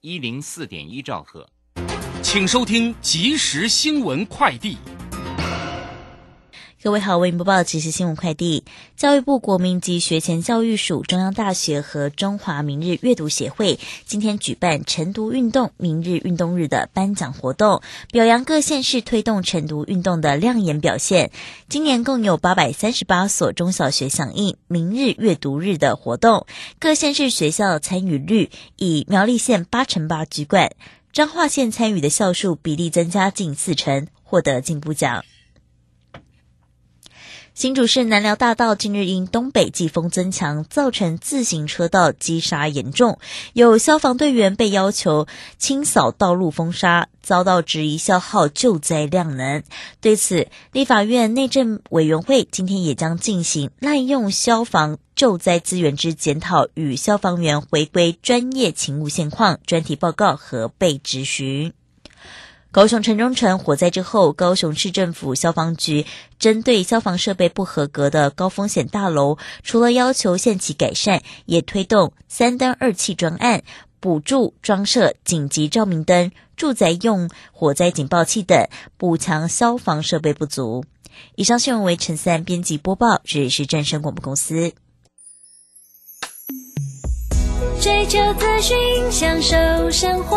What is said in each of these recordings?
一零四点一兆赫，请收听即时新闻快递。各位好，为您播报即时新闻快递。教育部国民及学前教育署、中央大学和中华明日阅读协会今天举办晨读运动明日运动日的颁奖活动，表扬各县市推动晨读运动的亮眼表现。今年共有八百三十八所中小学响应明日阅读日的活动，各县市学校参与率以苗栗县八成八居冠，彰化县参与的校数比例增加近四成，获得进步奖。新竹市南寮大道近日因东北季风增强，造成自行车道积沙严重，有消防队员被要求清扫道路封沙，遭到质疑消耗救灾量能。对此，立法院内政委员会今天也将进行滥用消防救灾资源之检讨与消防员回归专业勤务现况专题报告和被质询。高雄城中城火灾之后，高雄市政府消防局针对消防设备不合格的高风险大楼，除了要求限期改善，也推动三灯二气专案，补助装设紧急照明灯、住宅用火灾警报器等，补强消防设备不足。以上新闻为陈三编辑播报，这里是正声广播公司。追求资讯，享受生活。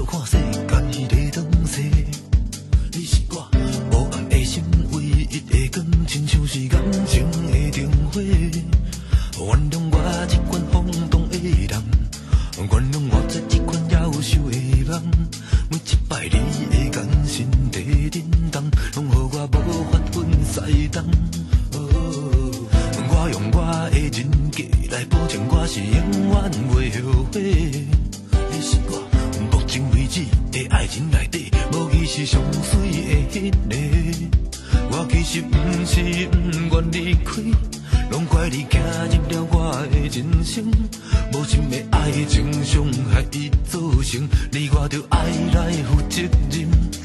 我着爱来负责任。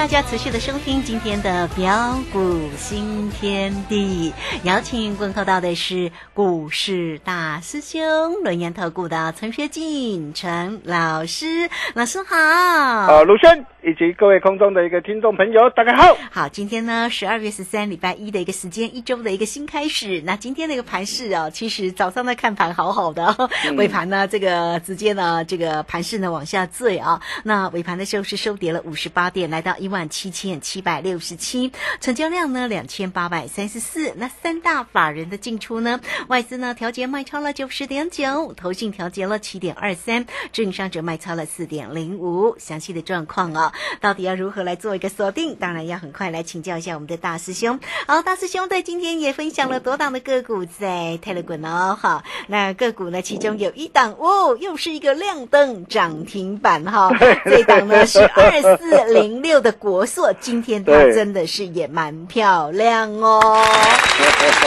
大家持续的收听今天的标股新天地，邀请问候到的是股市大师兄轮研投顾的陈学进陈老师，老师好。啊，鲁轩以及各位空中的一个听众朋友，大家好。好，今天呢十二月十三礼拜一的一个时间，一周的一个新开始。那今天的一个盘势啊，其实早上的看盘好好的，尾盘呢这个直接呢这个盘势呢往下坠啊。那尾盘的时候是收跌了五十八点，来。到一万七千七百六十七，成交量呢两千八百三十四。那三大法人的进出呢，外资呢调节卖超了九十点九，投信调节了七点二三，正商者卖超了四点零五。详细的状况哦，到底要如何来做一个锁定？当然要很快来请教一下我们的大师兄。好，大师兄在今天也分享了多档的个股在泰勒滚哦。好，那个股呢，其中有一档哦，又是一个亮灯涨停板哈。这档呢是二四零六的国硕，今天它真的是也蛮漂亮哦。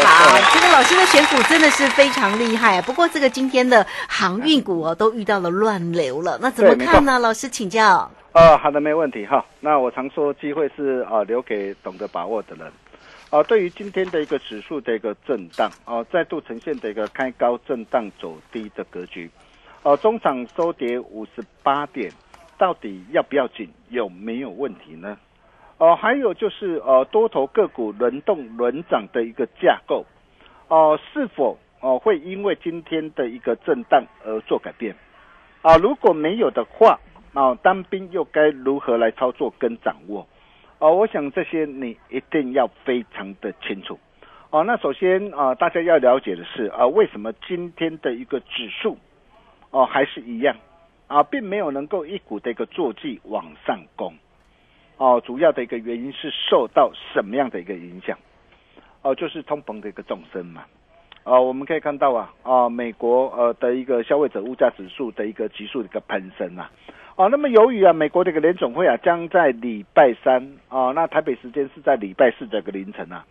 好，这个老师的选股真的是非常厉害。不过这个今天的航运股哦，都遇到了乱流了，那怎么看呢？老师请教。呃，好的，没问题哈。那我常说，机会是呃留给懂得把握的人。啊、对于今天的一个指数的一个震荡，啊、再度呈现的一个开高震荡走低的格局，呃，中场收跌五十八点，到底要不要紧？有没有问题呢？哦、还有就是呃，多头个股轮动轮涨的一个架构，哦、是否哦、会因为今天的一个震荡而做改变？啊，如果没有的话，啊，当兵又该如何来操作跟掌握？哦、我想这些你一定要非常的清楚。哦、那首先啊、大家要了解的是啊，为什么今天的一个指数哦、还是一样啊，并没有能够一股的一个坐骑往上攻？哦，主要的一个原因是受到什么样的一个影响？哦，就是通膨的一个纵深嘛。哦，我们可以看到啊，啊、美国呃的一个消费者物价指数的一个急速的一个攀升啊，哦、那么由于啊，美国的一个联总会啊，将在礼拜三啊、那台北时间是在礼拜四的一个凌晨啊，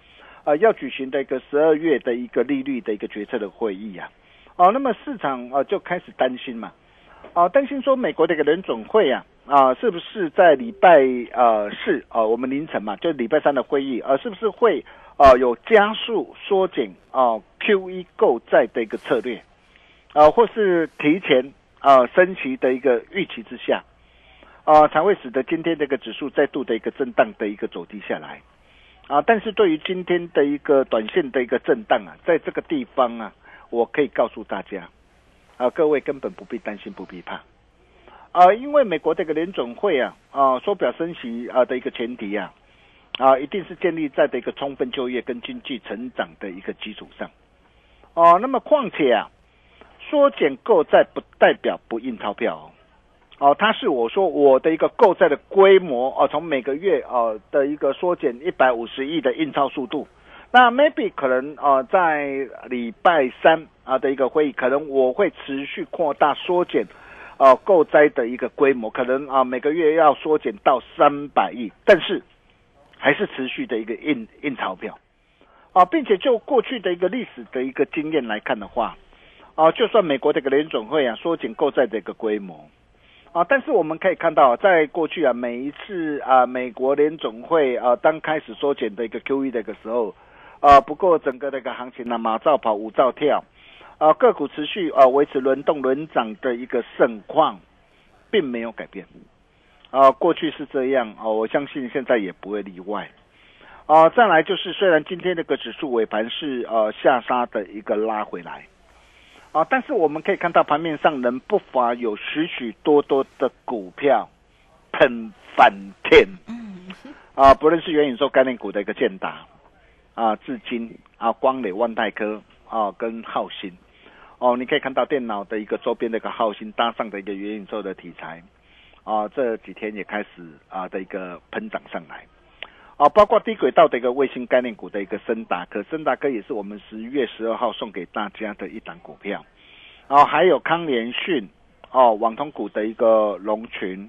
啊、要举行的一个十二月的一个利率的一个决策的会议啊，哦、那么市场啊、就开始担心嘛，啊、担心说美国的一个联总会啊，啊、是不是在礼拜呃四啊、我们凌晨嘛，就礼拜三的会议啊、是不是会啊、有加速缩减啊、QE 购债的一个策略，啊、或是提前啊、升息的一个预期之下，啊、才会使得今天这个指数再度的一个震荡的一个走低下来，啊，但是对于今天的一个短线的一个震荡啊，在这个地方啊，我可以告诉大家，啊，各位根本不必担心，不必怕，啊，因为美国这个联准会啊，啊，缩表升息啊的一个前提啊，啊，一定是建立在的一个充分就业跟经济成长的一个基础上，哦、那么况且啊，缩减购债不代表不印钞票哦。哦，它是我说我的一个购债的规模哦，从每个月哦的一个缩减一百五十亿的印钞速度，那 maybe 可能啊在礼拜三啊的一个会议，可能我会持续扩大缩减啊购债的一个规模，可能啊每个月要缩减到三百亿，但是还是持续的一个印印钞票啊，并且就过去的一个历史的一个经验来看的话，啊，就算美国这个联总会啊缩减购债的一个规模。啊，但是我们可以看到，在过去啊，每一次啊，美国联总会啊，当开始缩减的一个 QE 的一个时候，啊，不过整个那个行情呢、马照跑，舞照跳，啊，个股持续啊维持轮动轮涨的一个盛况，并没有改变。啊，过去是这样啊，我相信现在也不会例外。啊，再来就是，虽然今天这个指数尾盘是呃下杀的一个拉回来。啊，但是我们可以看到盘面上仍不乏有许许多多的股票喷翻天。啊，不论是元宇宙概念股的一个建达，啊，至今啊，光磊、万代科啊，跟浩鑫，哦，你可以看到电脑的一个周边的一个浩鑫搭上的一个元宇宙的题材，啊，这几天也开始啊的一个喷涨上来。啊，包括低轨道的一个卫星概念股的一个森达科，森达科也是我们十一月十二号送给大家的一档股票。哦，还有康联讯，哦，网通股的一个龙群，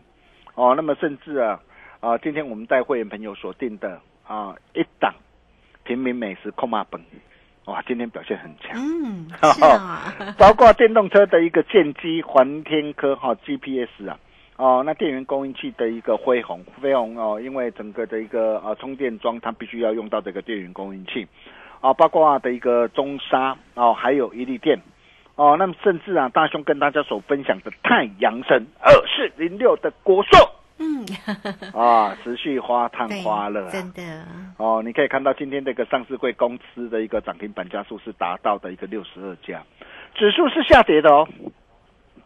哦，那么甚至啊，啊，今天我们带会员朋友锁定的啊一档平民美食控马本，哇，今天表现很强。嗯，是啊，包括电动车的一个剑机环天科哈、GPS 啊，哦，那电源供应器的一个辉宏，辉宏哦，因为整个的一个呃充电桩它必须要用到这个电源供应器，啊，包括的一个中沙哦，还有一利电。哦，那么甚至啊，大兄跟大家所分享的太阳神二四零六的国硕嗯，啊，持续花探花乐、啊，真的，哦，你可以看到今天这个上市贵公司的一个涨停板家数是达到的一个六十二家，指数是下跌的哦，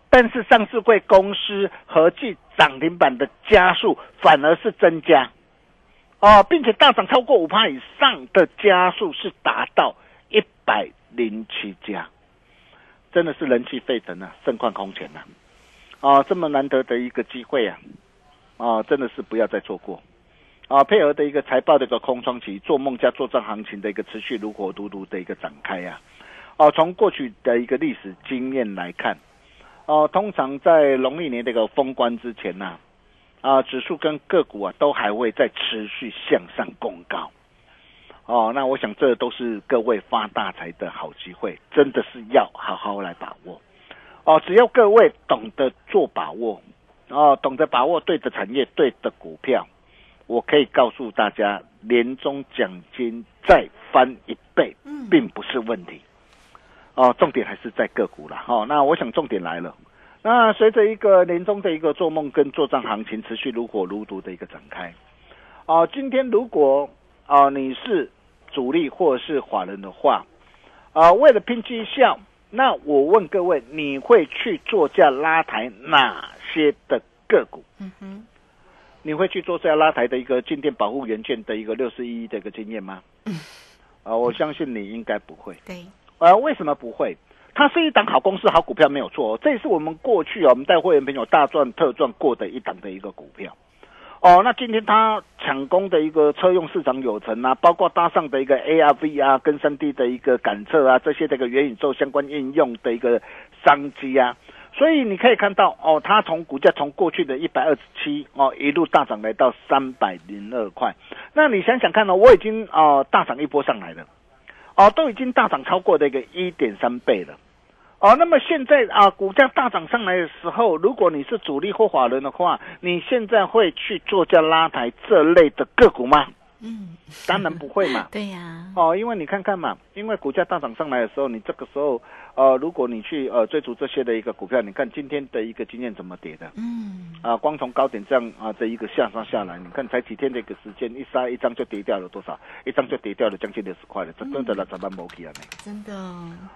但是上市贵公司合计涨停板的家数反而是增加，哦，并且大涨超过五趴以上的家数是达到一百零七家，真的是人气沸腾啊，盛况空前呐、啊！这么难得的一个机会啊，啊，真的是不要再错过。啊，配合的一个财报的一个空窗期，做梦加做账行情的一个持续如火如荼的一个展开呀、啊。哦、从过去的一个历史经验来看，哦、通常在农历年这个封关之前呐、啊，指数跟个股啊都还会再持续向上攻高。哦，那我想这都是各位发大财的好机会，真的是要好好来把握。哦，只要各位懂得做把握，哦，懂得把握对的产业、对的股票。我可以告诉大家，年终奖金再翻一倍，并不是问题。哦，重点还是在个股了。哦，那我想重点来了。那随着一个年终的一个做梦跟做账行情持续如火如荼的一个展开，哦，今天如果啊你是主力或者是法人的话，啊，为了拼绩效，那我问各位，你会去做价拉抬哪些的个股？嗯哼，你会去做这样拉抬的一个静电保护元件的一个六十一的一个经验吗？啊、我相信你应该不会。对，呃，为什么不会？它是一档好公司、好股票，没有错、哦。这也是我们过去啊，我们带会员朋友大赚特赚过的一档的一个股票。哦，那今天它抢攻的一个车用市场有成啊，包括搭上的一个 AR、VR 跟三 D 的一个感测啊，这些这个元宇宙相关应用的一个商机啊。所以你可以看到哦，它从股价从过去的一百二十七哦一路大涨来到三百零二块。那你想想看呢、我已经哦大涨一波上来了，哦都已经大涨超过的一个一点三倍了。哦，那么现在啊，股价大涨上来的时候，如果你是主力或法人的话，你现在会去做价拉抬这类的个股吗？嗯，当然不会嘛。对呀、哦，因为你看看嘛，因为股价大涨上来的时候，你这个时候呃，如果你去呃追逐这些的一个股票，你看今天的一个经验怎么跌的嗯，啊？光从高点这样啊这一个下杀下来，你看才几天的一个时间，一杀一张就跌掉了多少？一张就跌掉了将近六十块了，这真的了怎么没起啊？呢？真的，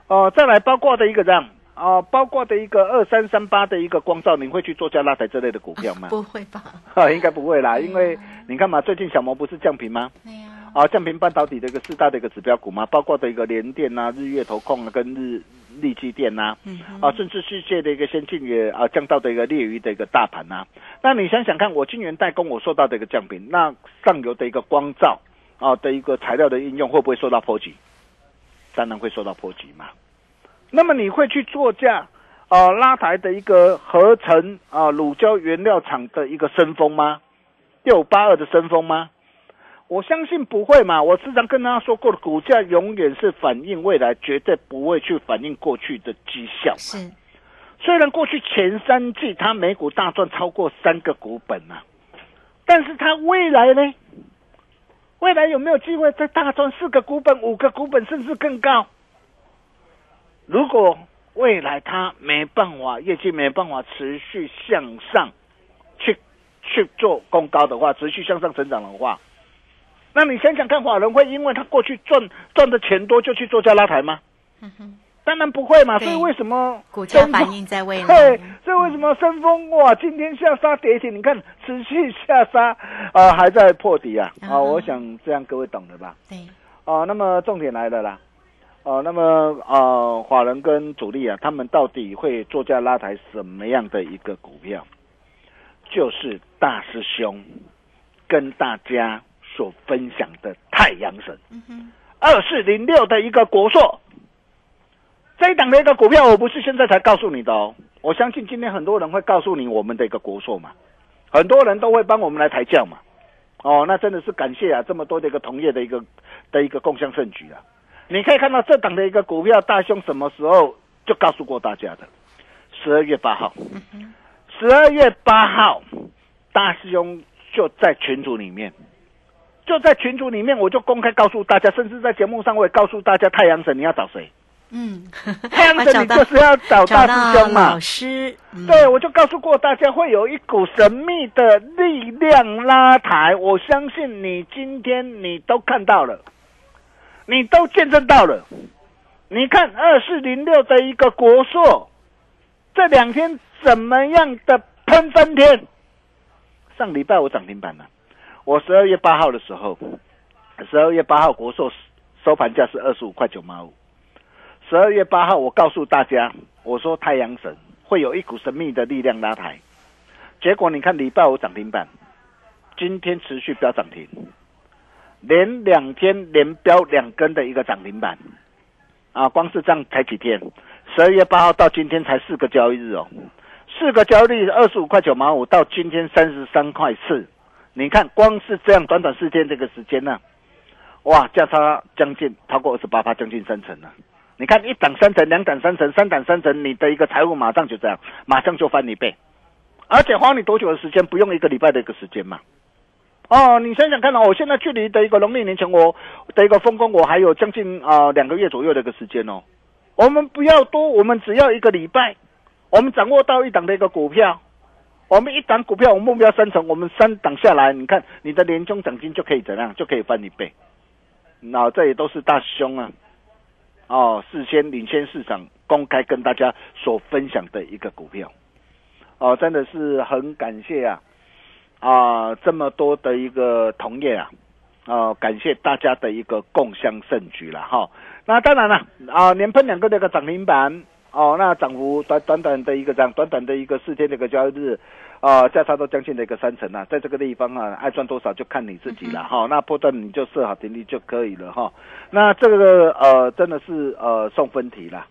哦，再来包括的一个这样哦，包括的一个二三三八的一个光照，你会去做加拉台这类的股票吗？不会吧？啊，应该不会啦，因为你看嘛，最近小摩不是降频吗？对呀、啊，降频半导体的一个四大的一个指标股嘛，包括的一个联电啊、日月投控啊、跟日力基电呐、嗯，啊，甚至世界的一个先进也啊降到的一个劣于的一个大盘呐、那你想想看，我晶圆代工我受到的一个降频，那上游的一个光照啊的一个材料的应用会不会受到波及？当然会受到波及嘛。那么你会去作价啊拉抬的一个合成啊乳胶原料厂的一个升风吗？六八二的升风吗？我相信不会嘛。我时常跟大家说过的，股价永远是反映未来，绝对不会去反映过去的绩效。是，虽然过去前三季它每股大赚超过三个股本啊，但是它未来呢？未来有没有机会再大赚四个股本、五个股本，甚至更高？如果未来它没办法，业绩没办法持续向上去去做攻高的话，持续向上成长的话，那你想想看，法人会因为他过去赚赚的钱多就去做价拉台吗？嗯哼，当然不会嘛。所以为什么股价反应在未来。对，所以为什么升风？哇，今天下杀跌停，你看持续下杀，啊、还在破底啊，啊、嗯我想这样各位懂了吧？对，哦、那么重点来了啦，哦、那么呃，法人跟主力啊，他们到底会做价拉抬什么样的一个股票？就是大师兄跟大家所分享的太阳神二四零六的一个国硕，这一档的一个股票，我不是现在才告诉你的哦，我相信今天很多人会告诉你我们的一个国硕嘛，很多人都会帮我们来抬轿嘛，哦，那真的是感谢啊，这么多的一个同业的一个的一个共享盛举啊，你可以看到这档的一个股票，大兄什么时候就告诉过大家的，十二月八号，十二月八号，大师兄就在群组里面。就在群组里面，我就公开告诉大家，甚至在节目上我也告诉大家，太阳神你要找谁？嗯，太阳神你就是要找大师兄嘛老。师，嗯对，我就告诉过大家，会有一股神秘的力量拉抬。我相信你今天你都看到了，你都见证到了。你看二四零六的一个国硕，这两天怎么样的喷翻天？上礼拜我涨停板了，我十二月八号的时候，十二月八号国寿收盘价是二十五块九毛五。十二月八号我告诉大家，我说太阳神会有一股神秘的力量拉抬，结果你看礼拜五涨停板，今天持续飙涨停，连两天连飙两根的一个涨停板，啊，光是这样才几天，十二月八号到今天才四个交易日哦。四个交易日二十五块九毛五，到今天三十三块四，你看光是这样短短四天这个时间呢、哇，价差将近超过二十八趴，将近三成了。你看一档三成，两档三成，三档三成，你的一个财务马上就这样，马上就翻一倍，而且花你多久的时间？不用一个礼拜的一个时间嘛。哦，你想想看哦，我现在距离的一个农历年前我的一个风光，我还有将近啊两个月左右的一个时间哦。我们不要多，我们只要一个礼拜。我们掌握到一档的一个股票，我们一档股票，我们目标三成，我们三档下来，你看你的年终奖金就可以怎样，就可以翻一倍。那这也都是大师兄啊，哦，事先领先市场，公开跟大家所分享的一个股票，哦，真的是很感谢啊，啊，这么多的一个同业啊，啊，感谢大家的一个共襄盛举了哈。那当然了，啊，连喷两个那个涨停板。哦，那涨幅短短短的一个涨，短短的一个四天的一个交易日，啊，价差都将近的一个三成啊，在这个地方啊，爱赚多少就看你自己了哈。那波段你就设好停利就可以了哈。那这个呃，真的是呃送分题了。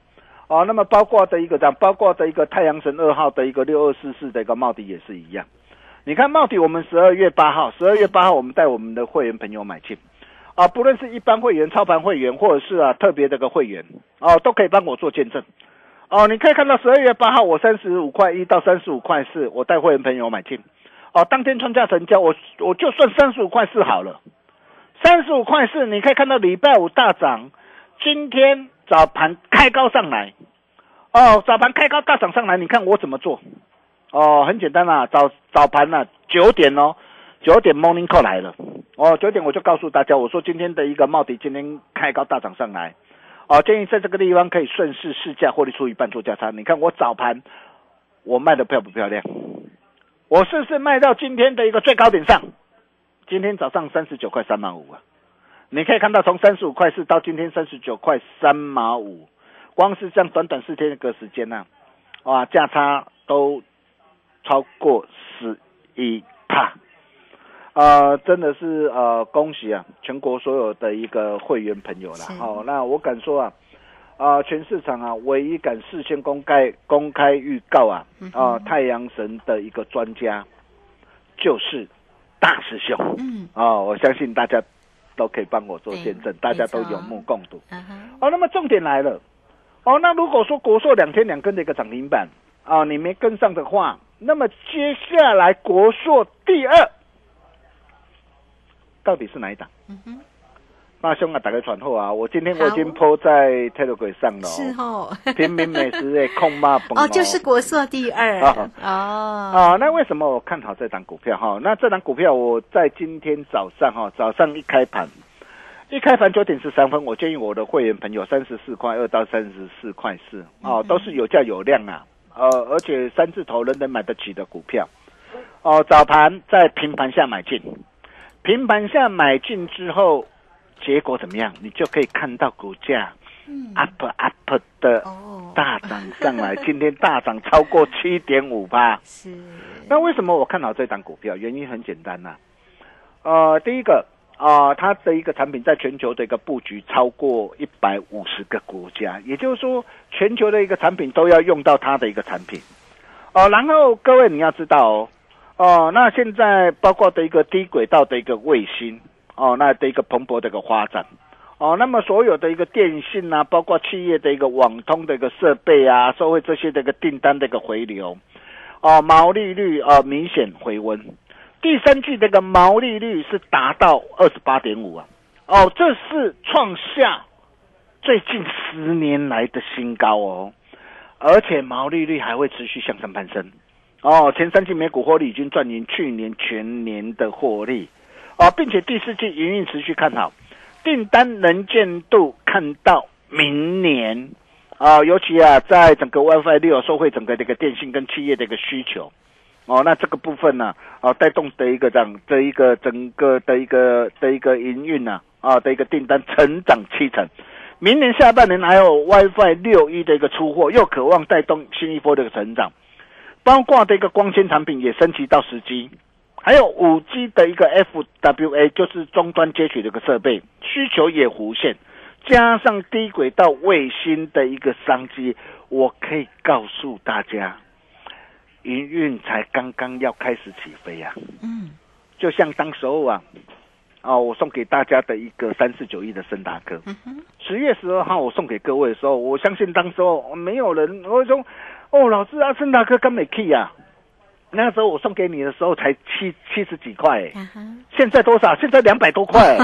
哦，那么包括的一个涨，包括的一个太阳神二号的一个六二四四的一个帽底也是一样。你看帽底，我们十二月八号，十二月八号我们带我们的会员朋友买进，啊，不论是一般会员、操盘会员，或者是啊特别的个会员，哦，都可以帮我做见证。哦，你可以看到十二月八号，我三十五块一到三十五块四，我带会员朋友买进。哦，当天创价成交，我我就算三十五块四好了。三十五块四，你可以看到礼拜五大涨，今天早盘开高上来。哦，早盘开高大涨上来，你看我怎么做？哦，很简单啦，早早盘呢九点哦，九点 morning call 来了。哦，九点我就告诉大家，我说今天的一个茂迪今天开高大涨上来。哦，建议在这个地方可以顺势试价，获利出一半做价差。你看我早盘我卖的漂不漂亮？我是不是卖到今天的一个最高点上？今天早上三十九块三毛五啊！你可以看到从三十五块四到今天三十九块三毛五，光是这样短短四天一个时间呢、啊，哇，价差都超过十一帕。呃，真的是呃，恭喜啊，全国所有的一个会员朋友啦。哦，那我敢说啊，啊，全市场啊，唯一敢事先公开公开预告啊，啊，太阳神的一个专家就是大师兄。嗯，哦，我相信大家都可以帮我做见证，大家都有目共睹。嗯哼，哦，那么重点来了，哦，那如果说国硕两天两根的一个涨停板啊，你没跟上的话，那么接下来国硕第二。到底是哪一档？嗯哼，那兄啊，打个传后啊！我今天我已经 po 在 Telegram 上了、是哦，哦，平民美食的控骂崩哦，就是国硕第二啊哦，啊。那为什么我看好这档股票哈？那这档股票我在今天早上哈，早上一开盘，一开盘九点十三分，我建议我的会员朋友三十四块二到三十四块四哦，都是有价有量啊，呃，而且三字头人人买得起的股票哦。早盘在平盘下买进，平盘下买进之后，结果怎么样？你就可以看到股价嗯 up up 的哦，大涨上来，今天大涨超过七点五八。是，那为什么我看好这档股票？原因很简单呐、呃，第一个啊、它的一个产品在全球的一个布局超过一百五十个国家，也就是说，全球的一个产品都要用到它的一个产品。哦、然后各位你要知道哦，哦、那现在包括的一个低轨道的一个卫星，哦，那的一个蓬勃的一个发展。哦，那么所有的一个电信啊，包括企业的一个网通的一个设备啊，社会这些的一个订单的一个回流，哦，毛利率啊、明显回温，第三季这个毛利率是达到二十八点五啊，哦，这是创下最近十年来的新高哦，而且毛利率还会持续向上攀升，哦，前三季每股获利已经赚赢去年全年的获利，哦，并且第四季营运持续看好，订单能见度看到明年。啊，尤其啊，在整个 WiFi 六受惠整个这个电信跟企业的一个需求，哦，那这个部分呢，啊，带动的一个这样的一个整个的一个的一个营运呢，啊的一个订单成长七成，明年下半年还有 WiFi 六一的一个出货，又渴望带动新一波的一个成长，包括的一个光纤产品也升级到十 G，还有五 G 的一个 FWA，就是终端接取的一个设备需求也弧线。加上低轨道卫星的一个商机，我可以告诉大家，营运才刚刚要开始起飞呀、嗯，就像当时候啊，啊，我送给大家的一个三四九亿的森达科，十月十二号我送给各位的时候，我相信当时候没有人我会说，哦，老师啊，森达科刚没 key 呀。那时候我送给你的时候才七七十几块、欸，啊现在多少？现在两百多块、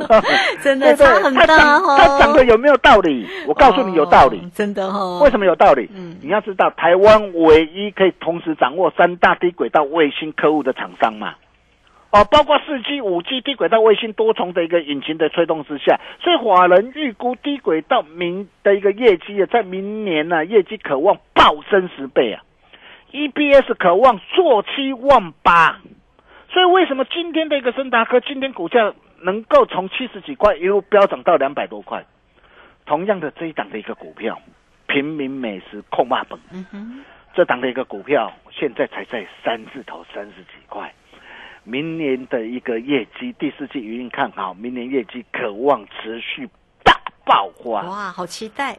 真的 差很大哦。它涨的有没有道理？我告诉你有道理。哦真的哦。为什么有道理？嗯你要知道，台湾唯一可以同时掌握三大低轨道卫星客户的厂商嘛。哦，包括四 G、五 G 低轨道卫星多重的一个引擎的推动之下，所以华人预估低轨道明的一个业绩啊，在明年呢、业绩渴望暴升十倍啊，EPS 渴望做七万八，所以为什么今天的一个森达科今天股价能够从七十几块一路飙涨到两百多块？同样的这一档的一个股票，平民美食控霸本，这档的一个股票现在才在三字头三十几块，明年的一个业绩第四季营运看好，明年业绩渴望持续大爆发。哇，好期待。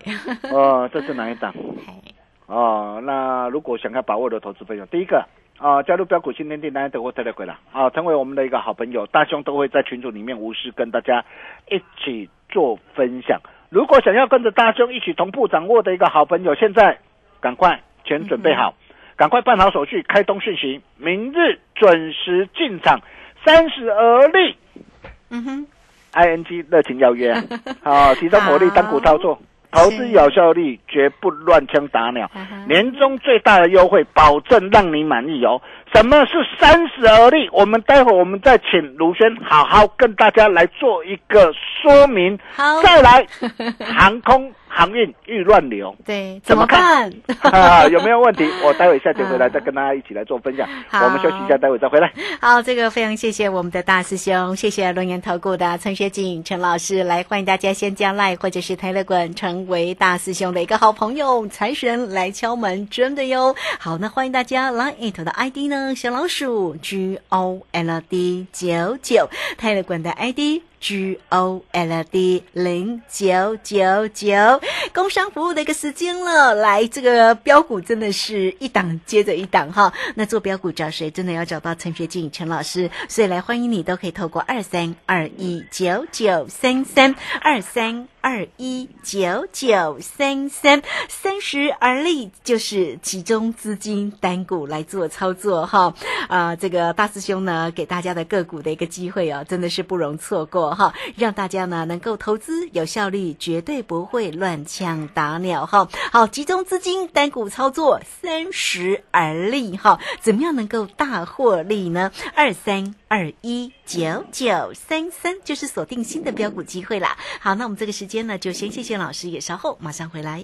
哦，这是哪一档？嘿哦，那如果想要把握的投资朋友，第一个啊，加入标股新天地南德国特别鬼了啊，成为我们的一个好朋友，大兄都会在群组里面无私跟大家一起做分享。如果想要跟着大兄一起同步掌握的一个好朋友，现在赶快钱准备好，赶快办好手续，开通讯息，明日准时进场，三十而立。嗯哼，，ING 热情邀约。啊，好，集中火力单股操作，投资有效率，绝不乱枪打鸟。年终最大的优惠，保证让你满意哦。什么是三十而立？我们待会儿我们再请卢轩好好跟大家来做一个说明。好再来，航空航运遇乱流对，怎么看？啊，有没有问题？我待会下节回来再跟大家一起来做分享。好我们休息一下，待会再回来。好，这个非常谢谢我们的大师兄，谢谢龙岩投顾的陈学景陈老师，来欢迎大家先加赖或者是台乐滚成为大师兄的一个好朋友，财神来敲门，真的哟。好，那欢迎大家来 it 的 ID 呢，小老鼠 G O L D 九九，泰勒管的 ID。G O L D 零九九九，工商服务的一个时间了。来，这个标股真的是一档接着一档哈。那做标股找谁？真的要找到陈学静陈老师，所以来欢迎你都可以透过二三二一九九三三二三。二一九九三三，三十而立，就是集中资金单股来做操作哈。啊、这个大师兄呢给大家的个股的一个机会哦，真的是不容错过哈，让大家呢能够投资有效率，绝对不会乱枪打鸟哈。好，集中资金单股操作，三十而立哈，怎么样能够大获利呢？二三二一九九三三就是锁定新的标股机会啦。好，那我们这个时间呢，就先谢谢老师，也稍后马上回来。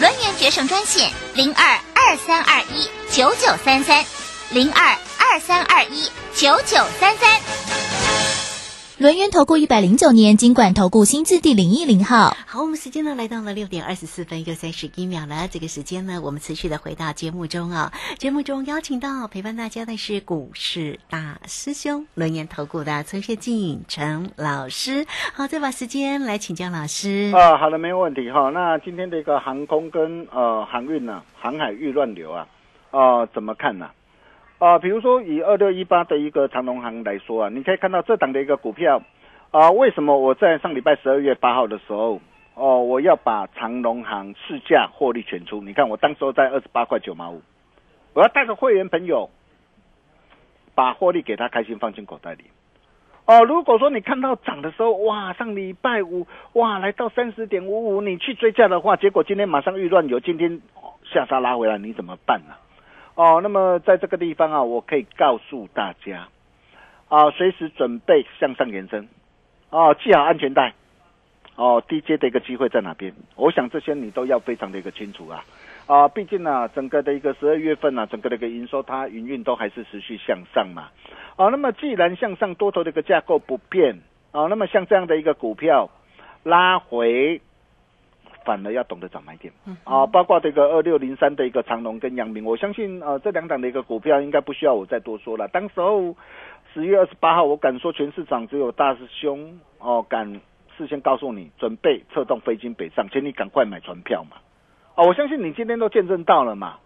轮源决胜专线零二二三二一九九三三零二二三二一九九三三。轮源投顾一百零九年金管投顾新字第零一零号。好，我们时间呢来到了六点二十四分又三十一秒了。这个时间呢，我们持续的回到节目中啊。节目中邀请到陪伴大家的是股市大师兄轮源投顾的陈学进陈老师。好，再把时间来请教老师。啊，好的，没有问题哈。那今天的一个航空跟呃航运呢、航海遇乱流啊，啊、怎么看呢、啊？啊比如说以二六一八的一个长隆行来说啊，你可以看到这档的一个股票啊，为什么我在上礼拜十二月八号的时候，哦，我要把长隆行市价获利全出？你看我当时候在二十八块九毛五，我要带着会员朋友把获利给他开心放进口袋里。哦，如果说你看到涨的时候，哇，上礼拜五哇来到三十点五五，你去追价的话，结果今天马上预乱有，今天下杀拉回来，你怎么办呢、哦，那么在这个地方啊，我可以告诉大家，啊，随时准备向上延伸，哦，系好安全带，哦，低阶的一个机会在哪边？我想这些你都要非常的一个清楚啊。啊，毕竟呢、整个的一个十二月份呢、整个的一个营收它营运都还是持续向上嘛。啊，那么既然向上多头的一个架构不变，啊，那么像这样的一个股票拉回，反而要懂得找买点。啊，包括这个二六零三的一个长隆跟阳明，我相信呃这两档的一个股票应该不需要我再多说了。当时候十月二十八号，我敢说全市场只有大师兄哦敢事先告诉你准备策动飞金北上，请你赶快买船票嘛。哦，我相信你今天都见证到了嘛。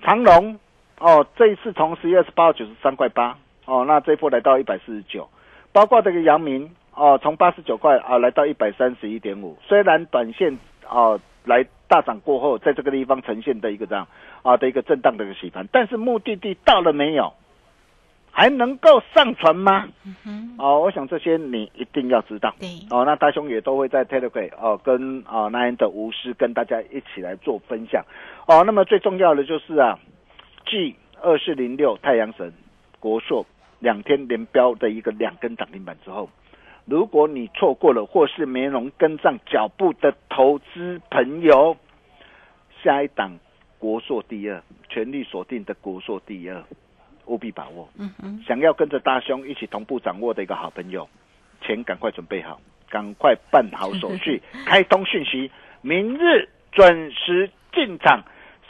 长隆哦，这一次从十月二十八号九十三块八哦，那这一波来到一百四十九，包括这个阳明哦，从八十九块啊来到一百三十一点五，虽然短线哦来大涨过后，在这个地方呈现的一个这样啊的一个震荡的一个洗盘，但是目的地到了没有？还能够上船吗？哦，我想这些你一定要知道。对，哦，那大兄也都会在 Telegram 哦，跟啊那样的无私跟大家一起来做分享。哦，那么最重要的就是啊，G 二四零六太阳神国硕两天连标的一个两根涨停板之后，如果你错过了或是没能跟上脚步的投资朋友，下一档国硕第二，全力锁定的国硕第二，务必把握。嗯嗯，想要跟着大兄一起同步掌握的一个好朋友，钱赶快准备好，赶快办好手续，开通讯息，明日准时进场。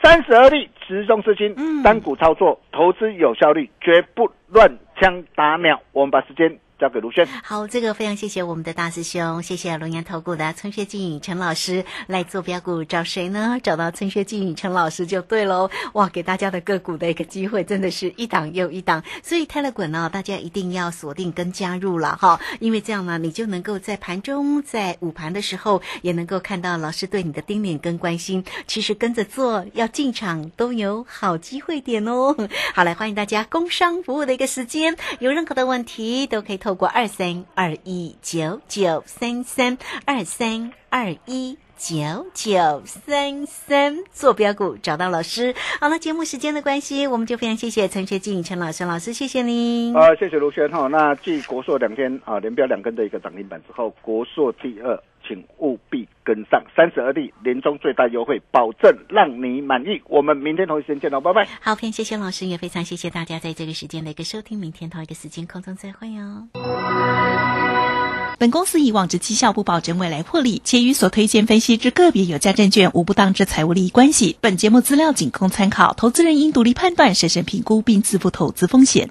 三十而立，集中资金，嗯单股操作，投资有效率，绝不乱枪打鸟。我们把时间交给卢轩。好，这个非常谢谢我们的大师兄，谢谢龙岩投顾的陈学静陈老师来做标股，找谁呢？找到陈学静陈老师就对喽。哇，给大家的个股的一个机会，真的是一档又一档，所以泰勒滚呢，大家一定要锁定跟加入了哈，因为这样呢，你就能够在盘中，在午盘的时候，也能够看到老师对你的叮咛跟关心。其实跟着做，要进场都有好机会点哦。好，来欢迎大家工商服务的一个时间，有任何的问题都可以透过二三二一九九三三二三二一。九九三三坐标股找到老师。好了，节目时间的关系，我们就非常谢谢陈学静陈老师老师，谢谢您。呃，谢谢卢轩哈。那继国硕两天啊连标两根的一个涨停板之后，国硕第二，请务必跟上三十而立，年终最大优惠，保证让你满意。我们明天同一时间见喽，拜拜。好，非常谢谢老师，也非常谢谢大家在这个时间的一个收听。明天同一个时间空中再会哦。本公司以往之绩效不保证未来获利，且与所推荐分析之个别有价证券无不当之财务利益关系。本节目资料仅供参考，投资人应独立判断、审慎评估并自负投资风险。